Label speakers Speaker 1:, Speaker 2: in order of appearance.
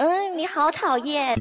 Speaker 1: 嗯你好讨厌。